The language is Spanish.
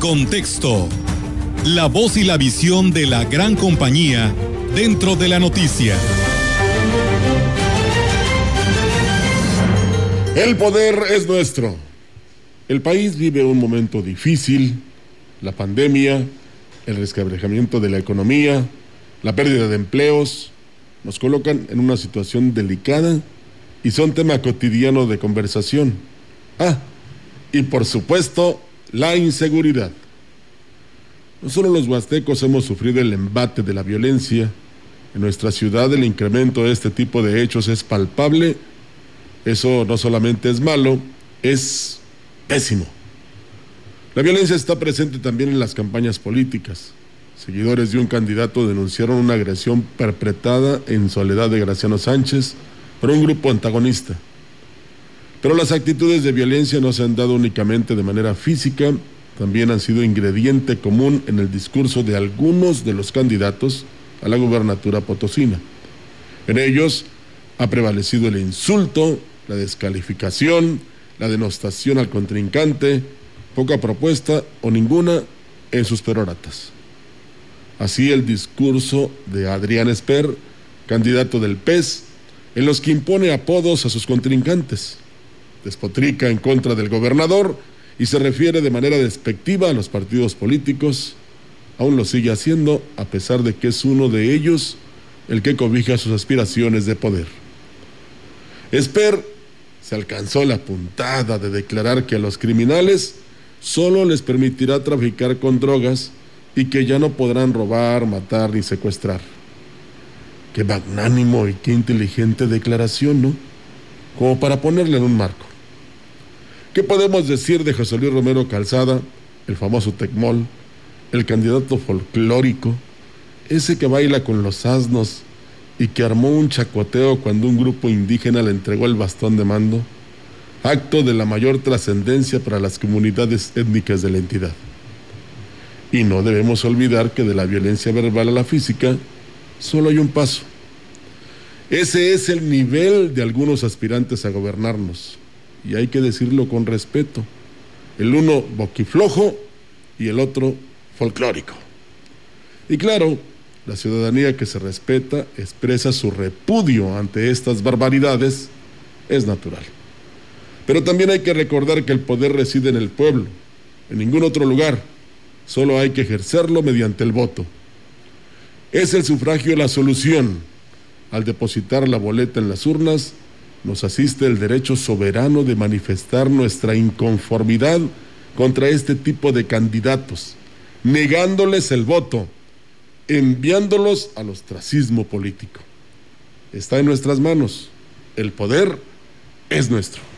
contexto. La voz y la visión de la gran compañía dentro de la noticia. El poder es nuestro. El país vive un momento difícil, la pandemia, el resquebrajamiento de la economía, la pérdida de empleos, nos colocan en una situación delicada y son tema cotidiano de conversación. Ah, y por supuesto, la inseguridad. No solo los huastecos hemos sufrido el embate de la violencia, en nuestra ciudad el incremento de este tipo de hechos es palpable. Eso no solamente es malo, es pésimo. La violencia está presente también en las campañas políticas. Seguidores de un candidato denunciaron una agresión perpetrada en soledad de Graciano Sánchez por un grupo antagonista. Pero las actitudes de violencia no se han dado únicamente de manera física, también han sido ingrediente común en el discurso de algunos de los candidatos a la gubernatura potosina. En ellos ha prevalecido el insulto, la descalificación, la denostación al contrincante, poca propuesta o ninguna en sus peroratas. Así el discurso de Adrián Esper, candidato del PES, en los que impone apodos a sus contrincantes. Despotrica en contra del gobernador y se refiere de manera despectiva a los partidos políticos. Aún lo sigue haciendo a pesar de que es uno de ellos el que cobija sus aspiraciones de poder. Esper se alcanzó la puntada de declarar que a los criminales solo les permitirá traficar con drogas y que ya no podrán robar, matar ni secuestrar. Qué magnánimo y qué inteligente declaración, ¿no? Como para ponerle en un marco. ¿Qué podemos decir de José Luis Romero Calzada, el famoso Tecmol, el candidato folclórico, ese que baila con los asnos y que armó un chacoteo cuando un grupo indígena le entregó el bastón de mando? Acto de la mayor trascendencia para las comunidades étnicas de la entidad. Y no debemos olvidar que de la violencia verbal a la física solo hay un paso. Ese es el nivel de algunos aspirantes a gobernarnos. Y hay que decirlo con respeto. El uno boquiflojo y el otro folclórico. Y claro, la ciudadanía que se respeta expresa su repudio ante estas barbaridades. Es natural. Pero también hay que recordar que el poder reside en el pueblo, en ningún otro lugar. Solo hay que ejercerlo mediante el voto. Es el sufragio la solución. Al depositar la boleta en las urnas, nos asiste el derecho soberano de manifestar nuestra inconformidad contra este tipo de candidatos, negándoles el voto, enviándolos al ostracismo político. Está en nuestras manos. El poder es nuestro.